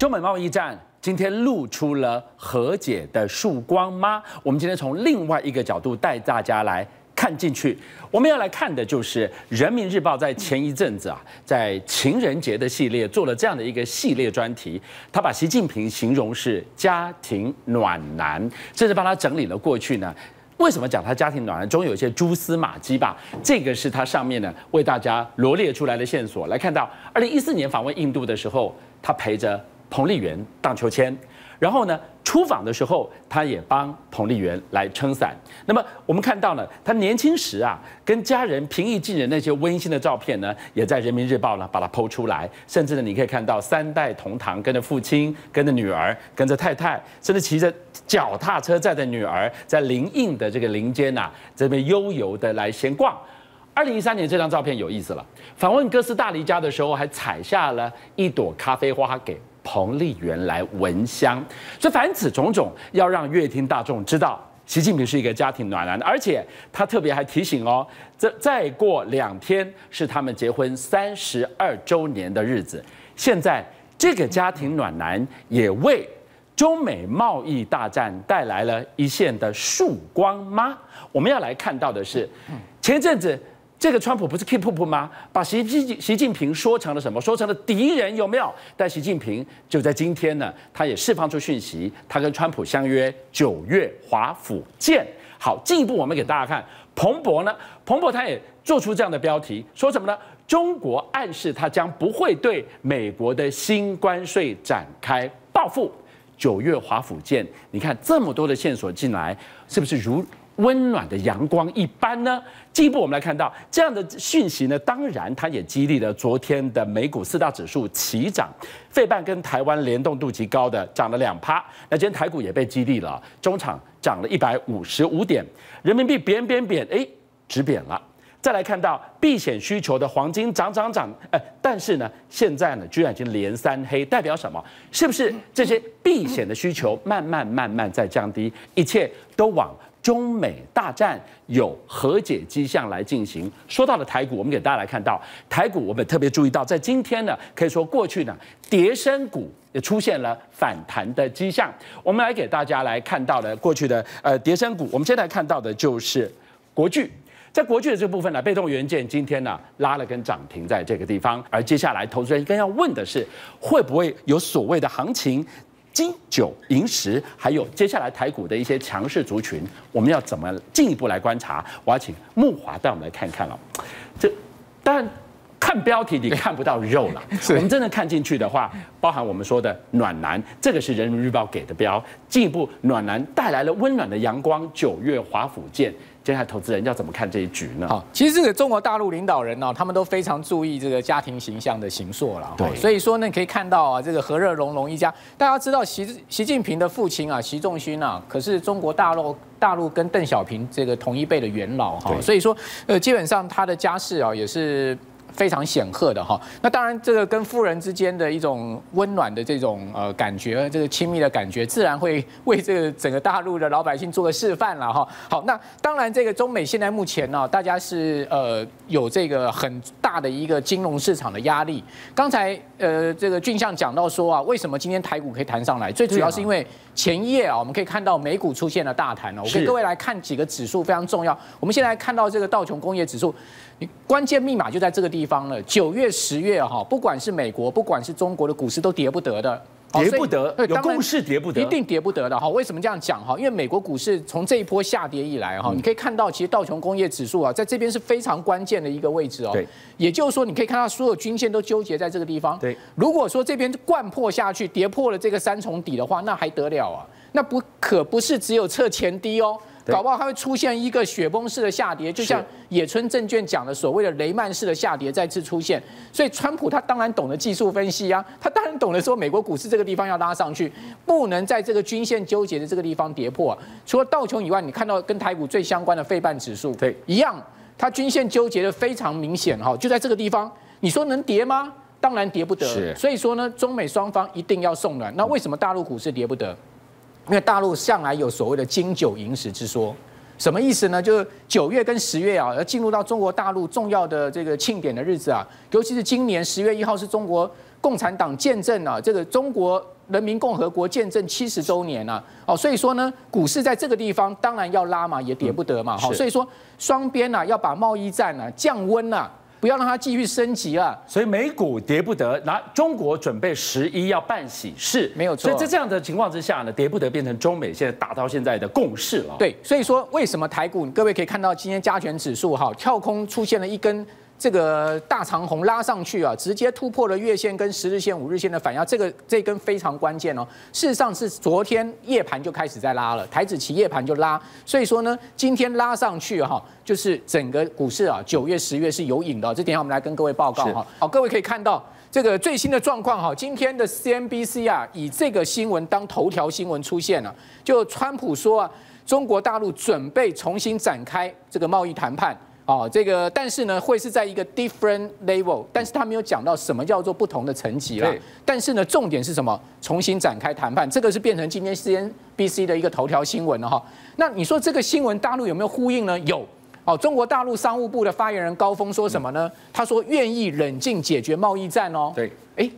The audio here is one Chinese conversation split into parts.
中美贸易战今天露出了和解的曙光吗？我们今天从另外一个角度带大家来看进去。我们要来看的就是《人民日报》在前一阵子啊，在情人节的系列做了这样的一个系列专题，他把习近平形容是家庭暖男，甚至帮他整理了过去呢。为什么讲他家庭暖男？总有一些蛛丝马迹吧。这个是他上面呢为大家罗列出来的线索。来看到二零一四年访问印度的时候，他陪着。彭丽媛荡秋千，然后呢，出访的时候，他也帮彭丽媛来撑伞。那么我们看到呢，他年轻时啊，跟家人平易近人那些温馨的照片呢，也在人民日报呢把它 PO 出来。甚至呢，你可以看到三代同堂，跟着父亲，跟着女儿，跟着太太，甚至骑着脚踏车载着女儿，在林荫的这个林间呐，这边悠游的来闲逛。二零一三年这张照片有意思了，访问哥斯大黎加的时候，还采下了一朵咖啡花给。彭丽媛来闻香，所以凡此种种，要让乐听大众知道，习近平是一个家庭暖男，而且他特别还提醒哦，这再过两天是他们结婚三十二周年的日子。现在这个家庭暖男也为中美贸易大战带来了一线的曙光吗？我们要来看到的是，前一阵子。这个川普不是 keep up 吗？把习习习近平说成了什么？说成了敌人有没有？但习近平就在今天呢，他也释放出讯息，他跟川普相约九月华府见。好，进一步我们给大家看，彭博呢，彭博他也做出这样的标题，说什么呢？中国暗示他将不会对美国的新关税展开报复。九月华府见，你看这么多的线索进来，是不是如？温暖的阳光一般呢？进一步我们来看到这样的讯息呢，当然它也激励了昨天的美股四大指数齐涨，费半跟台湾联动度极高的涨了两趴。那今天台股也被激励了，中场涨了一百五十五点，人民币贬贬贬，哎，止贬了。再来看到避险需求的黄金涨涨涨，呃，但是呢，现在呢居然已经连三黑，代表什么？是不是这些避险的需求慢慢慢慢在降低？一切都往。中美大战有和解迹象来进行。说到了台股，我们给大家来看到台股，我们特别注意到，在今天呢，可以说过去呢，跌升股也出现了反弹的迹象。我们来给大家来看到的过去的呃跌升股，我们现在看到的就是国巨，在国巨的这部分呢，被动元件今天呢拉了根涨停在这个地方，而接下来投资人更要问的是，会不会有所谓的行情？金九银十，还有接下来台股的一些强势族群，我们要怎么进一步来观察？我要请木华带我们来看看了。这但看标题你看不到肉了，我们真的看进去的话，包含我们说的暖男，这个是人民日报给的标，进一步暖男带来了温暖的阳光。九月华府见。接下来投资人要怎么看这一局呢？好，其实这个中国大陆领导人呢，他们都非常注意这个家庭形象的形塑了。对，所以说呢，可以看到啊，这个和乐融融一家。大家知道习习近平的父亲啊，习仲勋啊，可是中国大陆大陆跟邓小平这个同一辈的元老哈。所以说，呃，基本上他的家世啊，也是。非常显赫的哈，那当然这个跟夫人之间的一种温暖的这种呃感觉，这个亲密的感觉，自然会为这个整个大陆的老百姓做个示范了哈。好，那当然这个中美现在目前呢，大家是呃有这个很大的一个金融市场的压力。刚才呃这个俊相讲到说啊，为什么今天台股可以弹上来？最主要是因为前一夜啊，我们可以看到美股出现了大弹哦。我跟各位来看几个指数非常重要。我们现在看到这个道琼工业指数。关键密码就在这个地方了。九月、十月哈，不管是美国，不管是中国的股市都跌不得的，跌不得，有共识跌不得，一定跌不得的哈。为什么这样讲哈？因为美国股市从这一波下跌以来哈，你可以看到，其实道琼工业指数啊，在这边是非常关键的一个位置哦。对，也就是说，你可以看到所有均线都纠结在这个地方。对，如果说这边灌破下去，跌破了这个三重底的话，那还得了啊？那不可不是只有测前低哦。搞不好它会出现一个雪崩式的下跌，就像野村证券讲的所谓的雷曼式的下跌再次出现。所以川普他当然懂得技术分析啊，他当然懂得说美国股市这个地方要拉上去，不能在这个均线纠结的这个地方跌破。除了道琼以外，你看到跟台股最相关的费半指数，对，一样，它均线纠结的非常明显哈，就在这个地方。你说能跌吗？当然跌不得。是，所以说呢，中美双方一定要送暖。那为什么大陆股市跌不得？因为大陆向来有所谓的金九银十之说，什么意思呢？就是九月跟十月啊，要进入到中国大陆重要的这个庆典的日子啊，尤其是今年十月一号是中国共产党建政啊，这个中国人民共和国建政七十周年啊，哦，所以说呢，股市在这个地方当然要拉嘛，也跌不得嘛，好，所以说双边呢要把贸易战啊降温啊。不要让它继续升级啊，所以美股跌不得。那中国准备十一要办喜事，没有错。所以在这样的情况之下呢，跌不得变成中美现在打到现在的共识了。对，所以说为什么台股，各位可以看到今天加权指数哈跳空出现了一根。这个大长红拉上去啊，直接突破了月线跟十日线、五日线的反压，这个这根非常关键哦。事实上是昨天夜盘就开始在拉了，台子期夜盘就拉，所以说呢，今天拉上去哈，就是整个股市啊，九月、十月是有影的。这点我们来跟各位报告哈。好，各位可以看到这个最新的状况哈，今天的 CNBC 啊，以这个新闻当头条新闻出现了，就川普说啊，中国大陆准备重新展开这个贸易谈判。哦，这个但是呢，会是在一个 different level，但是他没有讲到什么叫做不同的层级啦。对。但是呢，重点是什么？重新展开谈判，这个是变成今天 CNBC 的一个头条新闻了哈。那你说这个新闻大陆有没有呼应呢？有。哦，中国大陆商务部的发言人高峰说什么呢？他说愿意冷静解决贸易战哦。对。哎。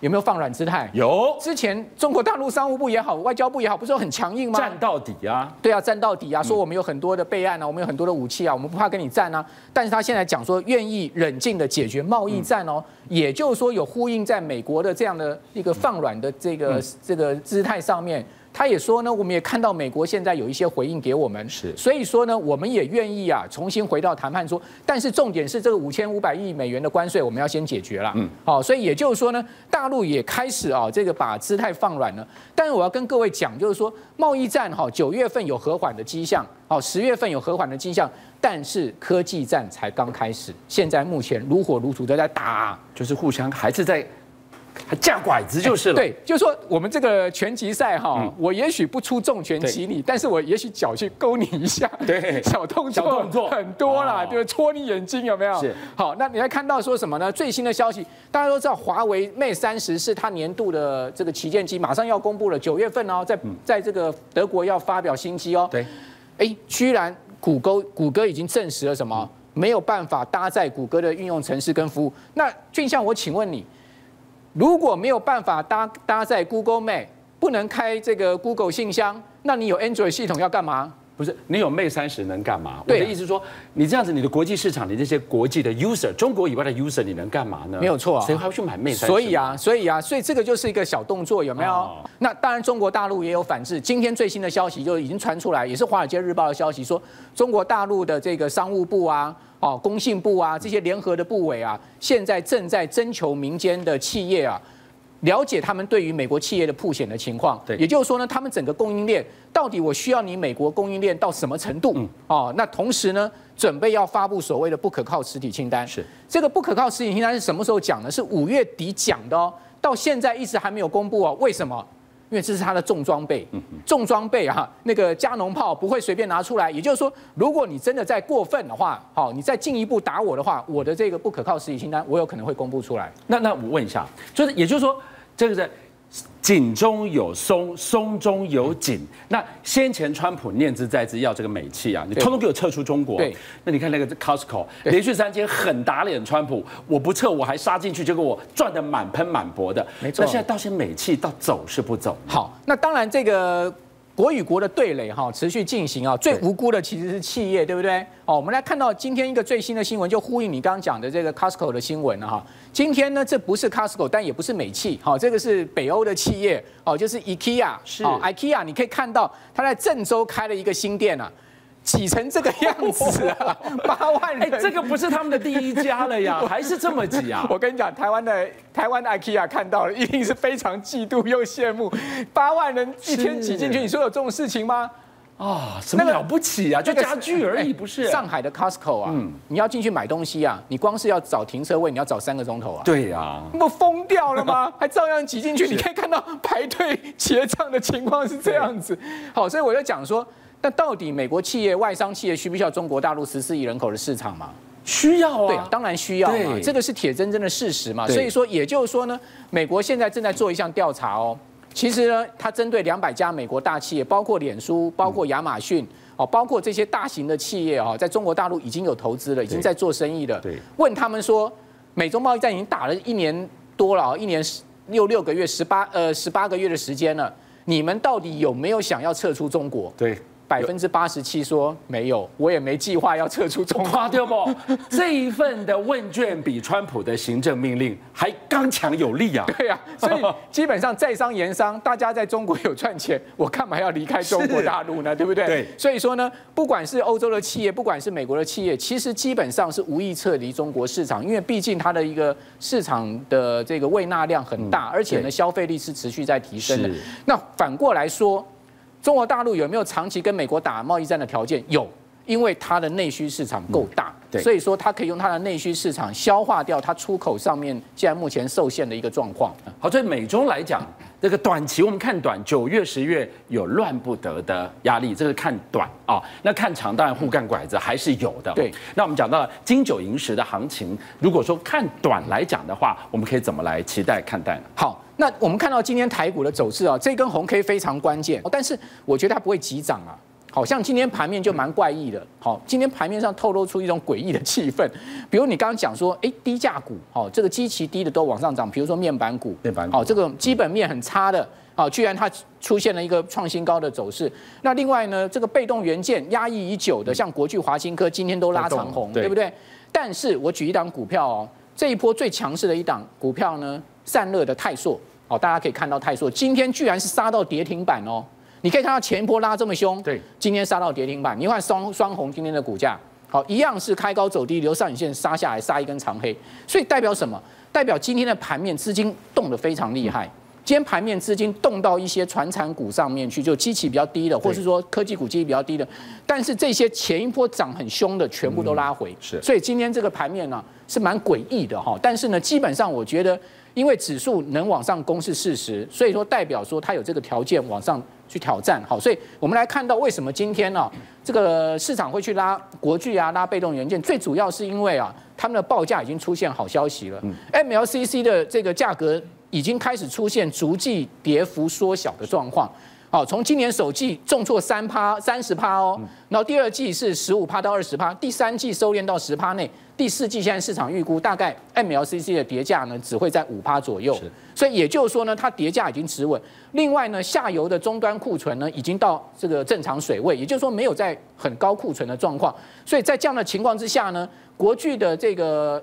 有没有放软姿态？有。之前中国大陆商务部也好，外交部也好，不是说很强硬吗？战到底啊！对啊，战到底啊！说我们有很多的备案啊，我们有很多的武器啊，我们不怕跟你战啊。但是他现在讲说愿意冷静的解决贸易战哦，也就是说有呼应在美国的这样的一个放软的这个这个姿态上面。他也说呢，我们也看到美国现在有一些回应给我们，是，所以说呢，我们也愿意啊，重新回到谈判桌。但是重点是这个五千五百亿美元的关税，我们要先解决了。嗯，好，所以也就是说呢，大陆也开始啊，这个把姿态放软了。但是我要跟各位讲，就是说贸易战哈，九月份有和缓的迹象，哦，十月份有和缓的迹象，但是科技战才刚开始，现在目前如火如荼的在打，就是互相还是在。还架拐子就是了。对，就是说我们这个拳击赛哈，我也许不出重拳击你，但是我也许脚去勾你一下，对，小动作，小动作很多啦，就是戳你眼睛有没有？是。好，那你还看到说什么呢？最新的消息，大家都知道，华为 Mate 三十是它年度的这个旗舰机，马上要公布了，九月份哦，在在这个德国要发表新机哦。对。哎，居然谷歌谷歌已经证实了什么？没有办法搭载谷歌的应用程式跟服务。那俊相，我请问你。如果没有办法搭搭载 Google Map，不能开这个 Google 信箱，那你有 Android 系统要干嘛？不是，你有 Mate 30能干嘛？我的意思是说，你这样子，你的国际市场，你这些国际的 user，中国以外的 user，你能干嘛呢？没有错啊，谁还要去买 Mate 30？所以啊，所以啊，所以这个就是一个小动作，有没有？哦、那当然，中国大陆也有反制。今天最新的消息就已经传出来，也是《华尔街日报》的消息，说中国大陆的这个商务部啊。哦，工信部啊，这些联合的部委啊，现在正在征求民间的企业啊，了解他们对于美国企业的曝险的情况。对，也就是说呢，他们整个供应链到底我需要你美国供应链到什么程度？嗯，哦，那同时呢，准备要发布所谓的不可靠实体清单。是，这个不可靠实体清单是什么时候讲的？是五月底讲的哦，到现在一直还没有公布哦。为什么？因为这是他的重装备，重装备啊，那个加农炮不会随便拿出来。也就是说，如果你真的再过分的话，好，你再进一步打我的话，我的这个不可靠实体清单，我有可能会公布出来。那那我问一下，就是也就是说，这个在。紧中有松，松中有紧。那先前川普念之在之要这个美气啊，你通通给我撤出中国。对，那你看那个 Costco 连续三天很打脸川普，我不撤我还杀进去，结果我赚得满盆满钵的。没错。那现在到现美气到走是不走？好，那当然这个。国与国的对垒哈持续进行啊，最无辜的其实是企业，对不对？哦，我们来看到今天一个最新的新闻，就呼应你刚刚讲的这个 Costco 的新闻了哈。今天呢，这不是 Costco，但也不是美企，好，这个是北欧的企业，哦，就是 IKEA，是 IKEA，你可以看到它在郑州开了一个新店啊。挤成这个样子啊，八万人，这个不是他们的第一家了呀，还是这么挤啊？我跟你讲，台湾的台湾的 IKEA 看到了，一定是非常嫉妒又羡慕，八万人一天挤进去，你说有这种事情吗？啊，什么了不起啊？就家具而已，不是？上海的 Costco 啊，嗯，你要进去买东西啊，你光是要找停车位，你要找三个钟头啊。对呀，不疯掉了吗？还照样挤进去，你可以看到排队结账的情况是这样子。好，所以我就讲说。但到底美国企业、外商企业需不需要中国大陆十四亿人口的市场嘛？需要啊，对，当然需要嘛，这个是铁铮铮的事实嘛。所以说，也就是说呢，美国现在正在做一项调查哦。其实呢，它针对两百家美国大企业，包括脸书、包括亚马逊哦，包括这些大型的企业啊，在中国大陆已经有投资了，已经在做生意了。对，问他们说，美中贸易战已经打了一年多了，一年六六个月，十八呃十八个月的时间了，你们到底有没有想要撤出中国？对。百分之八十七说没有，我也没计划要撤出中华，对不？这一份的问卷比川普的行政命令还刚强有力啊！对啊，所以基本上在商言商，大家在中国有赚钱，我干嘛要离开中国大陆呢？对不对？对。所以说呢，不管是欧洲的企业，不管是美国的企业，其实基本上是无意撤离中国市场，因为毕竟它的一个市场的这个胃纳量很大，而且呢，消费力是持续在提升的。那反过来说。中国大陆有没有长期跟美国打贸易战的条件？有，因为它的内需市场够大，对，所以说它可以用它的内需市场消化掉它出口上面现在目前受限的一个状况。好，所以美中来讲，这个短期我们看短，九月、十月有乱不得的压力，这个看短啊。那看长，当然互干拐子还是有的。对，那我们讲到了金九银十的行情，如果说看短来讲的话，我们可以怎么来期待看待呢？好。那我们看到今天台股的走势啊，这根红 K 非常关键，但是我觉得它不会急涨啊。好像今天盘面就蛮怪异的。好，今天盘面上透露出一种诡异的气氛，比如你刚刚讲说，哎，低价股，好，这个基期低的都往上涨，比如说面板股，面板股，好，这个基本面很差的，啊，居然它出现了一个创新高的走势。那另外呢，这个被动元件压抑已久的，像国巨、华新科，今天都拉长红，对不对？但是我举一档股票哦，这一波最强势的一档股票呢，散热的泰硕。好，大家可以看到泰硕今天居然是杀到跌停板哦！你可以看到前一波拉这么凶，对，今天杀到跌停板。你看双双红今天的股价，好，一样是开高走低，留上影线杀下来，杀一根长黑。所以代表什么？代表今天的盘面资金动得非常厉害。今天盘面资金动到一些传产股上面去，就基期比较低的，或是说科技股基期比较低的。但是这些前一波涨很凶的，全部都拉回。是，所以今天这个盘面呢，是蛮诡异的哈。但是呢，基本上我觉得。因为指数能往上攻是事实，所以说代表说它有这个条件往上去挑战。好，所以我们来看到为什么今天呢，这个市场会去拉国巨啊，拉被动元件，最主要是因为啊，他们的报价已经出现好消息了。MLCC 的这个价格已经开始出现逐季跌幅缩小的状况。好，从今年首季重挫三趴三十趴哦，然后第二季是十五趴到二十趴，第三季收敛到十趴内，第四季现在市场预估大概 MLCC 的跌价呢只会在五趴左右，所以也就是说呢，它跌价已经持稳。另外呢，下游的终端库存呢已经到这个正常水位，也就是说没有在很高库存的状况。所以在这样的情况之下呢，国巨的这个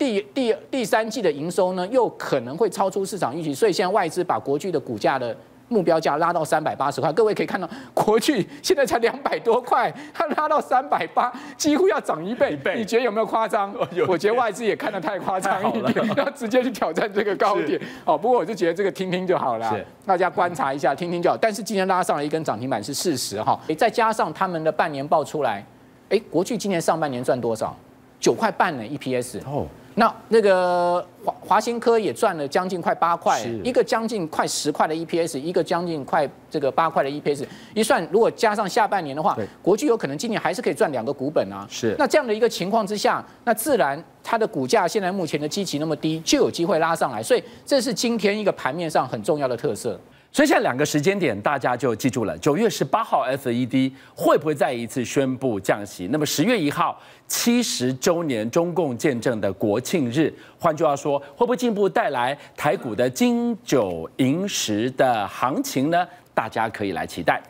第第第三季的营收呢又可能会超出市场预期，所以现在外资把国巨的股价的。目标价拉到三百八十块，各位可以看到，国巨现在才两百多块，它拉到三百八，几乎要涨一倍。你觉得有没有夸张？我觉得外资也看得太夸张一点，要直接去挑战这个高点。哦，不过我就觉得这个听听就好了，大家观察一下，听听就好。但是今天拉上了一根涨停板是事实哈。再加上他们的半年报出来，哎，国巨今年上半年赚多少？九块半呢，EPS。哦。那那个华华新科也赚了将近快八块，一个将近快十块的 EPS，一个将近快这个八块的 EPS，一算如果加上下半年的话，国巨有可能今年还是可以赚两个股本啊。是。那这样的一个情况之下，那自然它的股价现在目前的基期那么低，就有机会拉上来，所以这是今天一个盘面上很重要的特色。所以现在两个时间点，大家就记住了。九月十八号，FED 会不会再一次宣布降息？那么十月一号，七十周年中共建政的国庆日，换句话说，会不会进一步带来台股的金九银十的行情呢？大家可以来期待。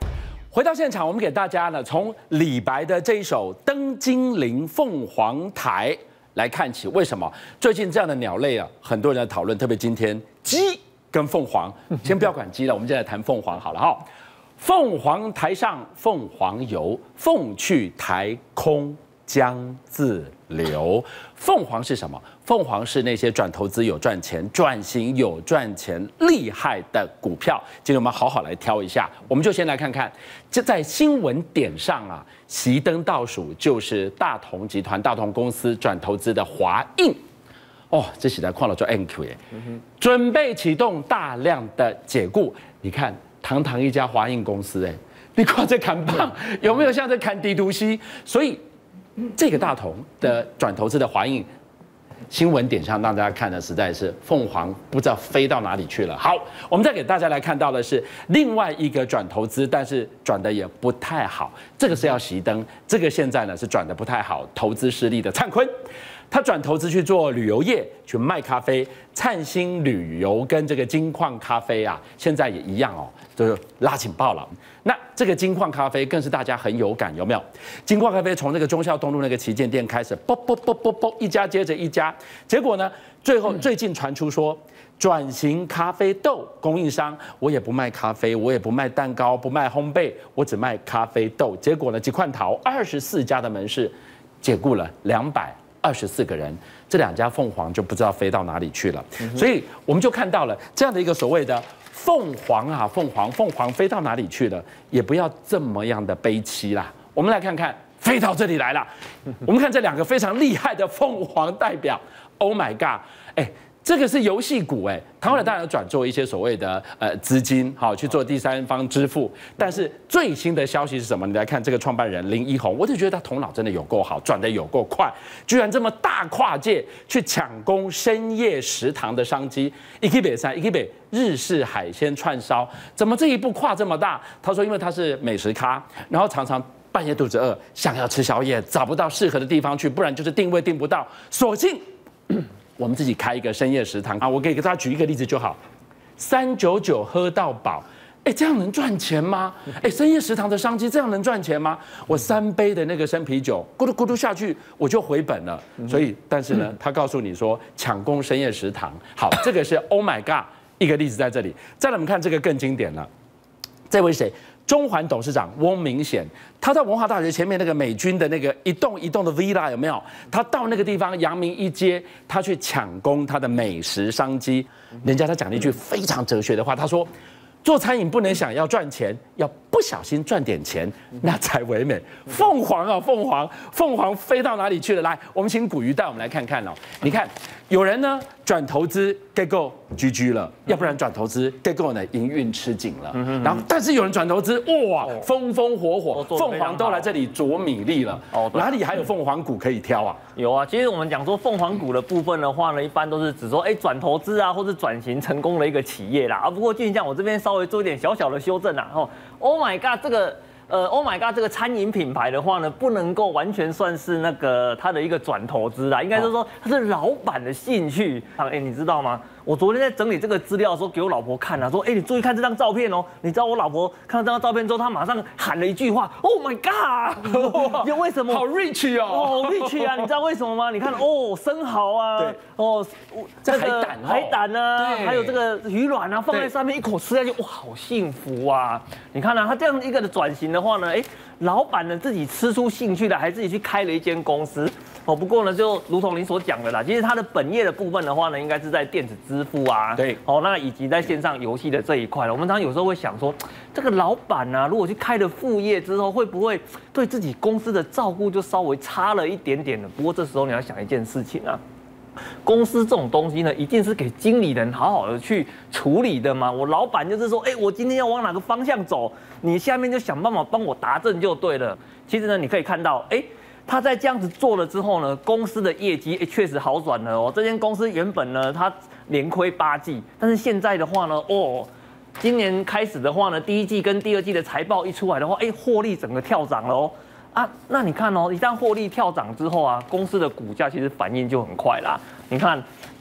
回到现场，我们给大家呢从李白的这一首《登金陵凤凰台》来看起。为什么最近这样的鸟类啊，很多人在讨论，特别今天鸡。跟凤凰，先不要管鸡了，我们现在谈凤凰好了哈。凤凰台上凤凰游，凤去台空江自流。凤凰是什么？凤凰是那些转投资有赚钱、转型有赚钱、厉害的股票。今天我们好好来挑一下，我们就先来看看，就在新闻点上啊，熄灯倒数就是大同集团、大同公司转投资的华映。哦，这是在矿了做 NQ 耶，准备启动大量的解雇。你看，堂堂一家华映公司，哎，你看这砍棒，有没有像在砍地图西？所以这个大同的转投资的华映新闻点上，让大家看的实在是凤凰不知道飞到哪里去了。好，我们再给大家来看到的是另外一个转投资，但是转的也不太好。这个是要熄灯，这个现在呢是转的不太好，投资失利的灿坤。他转投资去做旅游业，去卖咖啡。灿星旅游跟这个金矿咖啡啊，现在也一样哦，就是拉警报了。那这个金矿咖啡更是大家很有感，有没有？金矿咖啡从那个忠孝东路那个旗舰店开始，啵啵啵啵啵，一家接着一家，结果呢，最后最近传出说。转型咖啡豆供应商，我也不卖咖啡，我也不卖蛋糕，不卖烘焙，我只卖咖啡豆。结果呢，几块桃二十四家的门市，解雇了两百二十四个人，这两家凤凰就不知道飞到哪里去了。所以我们就看到了这样的一个所谓的凤凰啊，凤凰，凤凰飞到哪里去了？也不要这么样的悲戚啦。我们来看看，飞到这里来了。我们看这两个非常厉害的凤凰代表，Oh my God！哎。这个是游戏股哎，他后来当然转做一些所谓的呃资金，好去做第三方支付。但是最新的消息是什么？你来看这个创办人林一鸿，我就觉得他头脑真的有够好，转的有够快，居然这么大跨界去抢攻深夜食堂的商机。一起北三，一起北日式海鲜串烧，怎么这一步跨这么大？他说，因为他是美食咖，然后常常半夜肚子饿，想要吃宵夜，找不到适合的地方去，不然就是定位定不到，索性。我们自己开一个深夜食堂啊！我给大家举一个例子就好，三九九喝到饱，哎，这样能赚钱吗？哎，深夜食堂的商机这样能赚钱吗？我三杯的那个生啤酒，咕噜咕噜下去我就回本了。所以，但是呢，他告诉你说抢攻深夜食堂，好，这个是 Oh my God 一个例子在这里。再来我们看这个更经典了，这位谁？中环董事长翁明显，他在文化大学前面那个美军的那个一栋一栋的 villa 有没有？他到那个地方阳明一街，他去抢攻他的美食商机。人家他讲了一句非常哲学的话，他说：“做餐饮不能想要赚钱，要不小心赚点钱，那才唯美。”凤凰啊，凤凰，凤凰飞到哪里去了？来，我们请古鱼带我们来看看哦。你看，有人呢转投资 get GG 了，要不然转投资结构呢营运吃紧了。然后，但是有人转投资，哇，风风火火，凤凰都来这里啄米粒了。哦，哪里还有凤凰股可以挑啊？有啊，其实我们讲说凤凰股的部分的话呢，一般都是指说，哎，转投资啊，或是转型成功的一个企业啦。啊，不过俊像我这边稍微做一点小小的修正啊。哦，Oh my God，这个。呃，Oh my God，这个餐饮品牌的话呢，不能够完全算是那个他的一个转投资啦，应该是说他是老板的兴趣。哎，你知道吗？我昨天在整理这个资料的时候，给我老婆看啊，说，哎，你注意看这张照片哦。你知道我老婆看到这张照片之后，她马上喊了一句话，Oh my God！就 为什么？好 rich 哦，哦，rich 啊！你知道为什么吗？你看哦，生蚝啊，对，哦，这海胆，海胆啊，还有这个鱼卵啊，放在上面一口吃下去，哇，好幸福啊！你看啊，他这样一个的转型的话呢，哎，老板呢自己吃出兴趣了，还自己去开了一间公司。哦，不过呢，就如同您所讲的啦，其实它的本业的部分的话呢，应该是在电子支付啊，对，哦，那以及在线上游戏的这一块了。我们常常有时候会想说，这个老板啊，如果去开了副业之后，会不会对自己公司的照顾就稍微差了一点点呢？不过这时候你要想一件事情啊，公司这种东西呢，一定是给经理人好好的去处理的嘛。我老板就是说，哎，我今天要往哪个方向走，你下面就想办法帮我达阵就对了。其实呢，你可以看到，哎。他在这样子做了之后呢，公司的业绩确实好转了哦。这间公司原本呢，它连亏八季，但是现在的话呢，哦，今年开始的话呢，第一季跟第二季的财报一出来的话，哎，获利整个跳涨了哦。啊，那你看哦，一旦获利跳涨之后啊，公司的股价其实反应就很快啦。你看。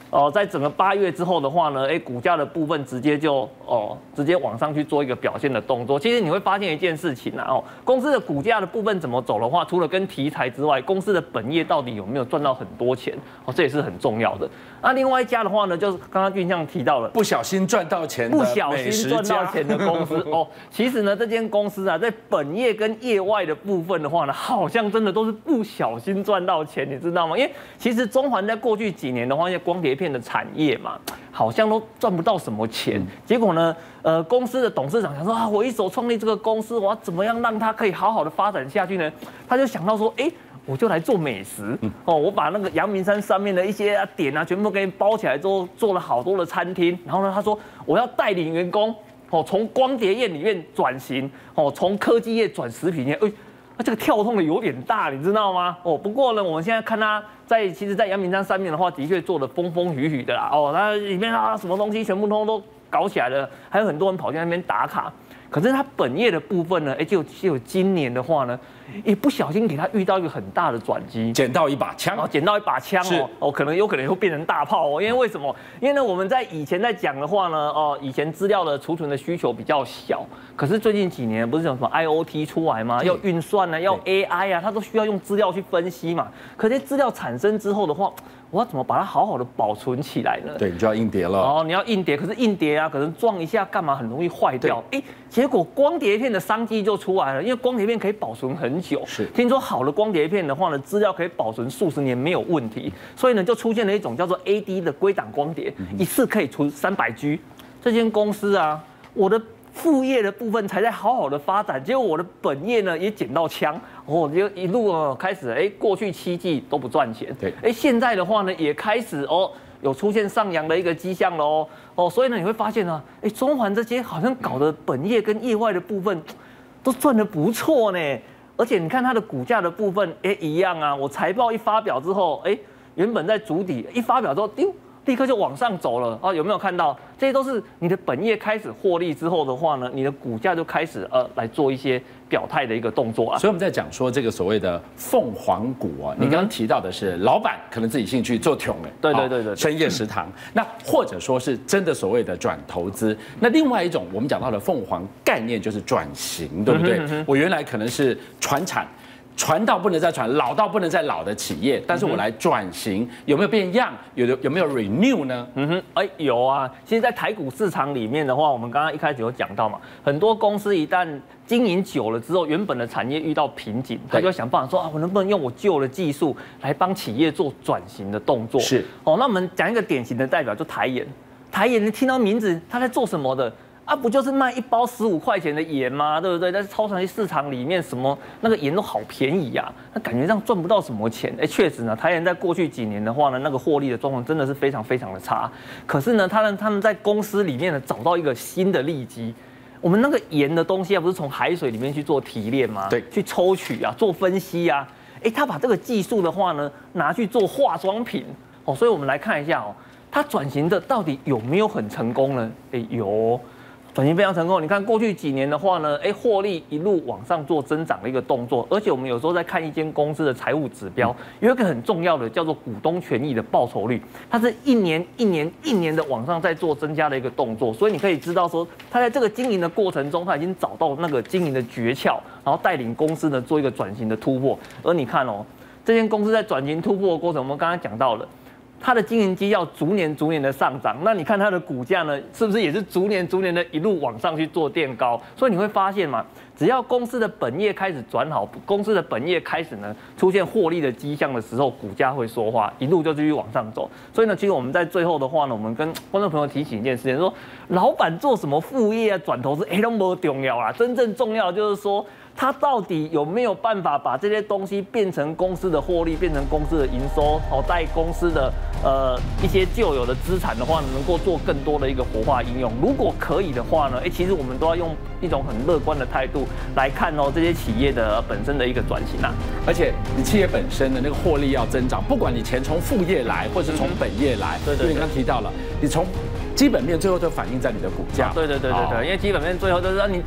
哦，在整个八月之后的话呢，哎，股价的部分直接就哦，直接往上去做一个表现的动作。其实你会发现一件事情啊，哦，公司的股价的部分怎么走的话，除了跟题材之外，公司的本业到底有没有赚到很多钱？哦，这也是很重要的。那另外一家的话呢，就是刚刚俊相提到了，不小心赚到钱，不小心赚到钱的公司 哦。其实呢，这间公司啊，在本业跟业外的部分的话呢，好像真的都是不小心赚到钱，你知道吗？因为其实中环在过去几年的话，因为光碟片的产业嘛，好像都赚不到什么钱。结果呢，呃，公司的董事长想说啊，我一手创立这个公司，我要怎么样让它可以好好的发展下去呢？他就想到说，哎。我就来做美食哦，我把那个阳明山上面的一些点啊，全部给你包起来之后，做了好多的餐厅。然后呢，他说我要带领员工哦，从光碟业里面转型哦，从科技业转食品业。哎，它这个跳动的有点大，你知道吗？哦，不过呢，我们现在看它在，其实，在阳明山上面的话，的确做的风风雨雨的啦。哦，那里面啊，什么东西全部通通都搞起来了，还有很多人跑去那边打卡。可是它本业的部分呢，哎，就只有今年的话呢，一不小心给他遇到一个很大的转机，捡到一把枪，哦，捡到一把枪哦，哦，可能有可能会变成大炮哦，因为为什么？因为呢，我们在以前在讲的话呢，哦，以前资料的储存的需求比较小，可是最近几年不是有什么 IOT 出来吗？要运算呢，要 AI 啊，它都需要用资料去分析嘛。可是资料产生之后的话，我要怎么把它好好的保存起来呢？对，你就要硬碟了。哦，你要硬碟，可是硬碟啊，可能撞一下干嘛，很容易坏掉。哎，结果光碟片的商机就出来了，因为光碟片可以保存很久。是，听说好的光碟片的话呢，资料可以保存数十年没有问题，所以呢，就出现了一种叫做 AD 的归档光碟，一次可以存三百 G。这间公司啊，我的。副业的部分才在好好的发展，结果我的本业呢也捡到枪，哦，就一路哦开始，哎，过去七季都不赚钱，对，哎，现在的话呢也开始哦有出现上扬的一个迹象喽哦，哦，所以呢你会发现呢，哎，中环这些好像搞的本业跟业外的部分都赚得不错呢，而且你看它的股价的部分，哎，一样啊，我财报一发表之后，哎，原本在主底，一发表之后，丢。立刻就往上走了啊！有没有看到？这些都是你的本业开始获利之后的话呢，你的股价就开始呃来做一些表态的一个动作啊。所以我们在讲说这个所谓的凤凰股啊，你刚刚提到的是老板可能自己兴趣做穷哎，对对对对，深夜食堂。那或者说是真的所谓的转投资。那另外一种我们讲到的凤凰概念就是转型，对不对？我原来可能是传产。传到不能再传，老到不能再老的企业，但是我来转型，有没有变样？有的有没有 renew 呢？嗯哼，哎，有啊。其实，在台股市场里面的话，我们刚刚一开始有讲到嘛，很多公司一旦经营久了之后，原本的产业遇到瓶颈，他就会想办法说啊，我能不能用我旧的技术来帮企业做转型的动作？是。哦，那我们讲一个典型的代表，就台盐。台盐，你听到名字，他在做什么的？啊，不就是卖一包十五块钱的盐吗？对不对？但是超长期市场里面，什么那个盐都好便宜呀，啊，那感觉上赚不到什么钱。哎，确实呢，台盐在过去几年的话呢，那个获利的状况真的是非常非常的差。可是呢，他们他们在公司里面呢找到一个新的利基。我们那个盐的东西啊，不是从海水里面去做提炼吗？对，去抽取啊，做分析啊。哎，他把这个技术的话呢，拿去做化妆品哦。所以我们来看一下哦，他转型的到底有没有很成功呢？哎，有。转型非常成功，你看过去几年的话呢，哎，获利一路往上做增长的一个动作，而且我们有时候在看一间公司的财务指标，有一个很重要的叫做股东权益的报酬率，它是一年一年一年的往上在做增加的一个动作，所以你可以知道说，它在这个经营的过程中，它已经找到那个经营的诀窍，然后带领公司呢做一个转型的突破。而你看哦，这间公司在转型突破的过程，我们刚刚讲到了。它的经营绩要逐年逐年的上涨，那你看它的股价呢，是不是也是逐年逐年的一路往上去做垫高？所以你会发现嘛，只要公司的本业开始转好，公司的本业开始呢出现获利的迹象的时候，股价会说话，一路就继续往上走。所以呢，其实我们在最后的话呢，我们跟观众朋友提醒一件事情，说老板做什么副业啊，转投资，哎，都不重要啊，真正重要的就是说。他到底有没有办法把这些东西变成公司的获利，变成公司的营收，哦，带公司的呃一些旧有的资产的话，能够做更多的一个活化应用？如果可以的话呢，哎，其实我们都要用一种很乐观的态度来看哦，这些企业的本身的一个转型啊。而且你企业本身的那个获利要增长，不管你钱从副业来，或是从本业来，对对，你刚刚提到了，你从基本面最后就反映在你的股价。对对对对对，因为基本面最后就是让你。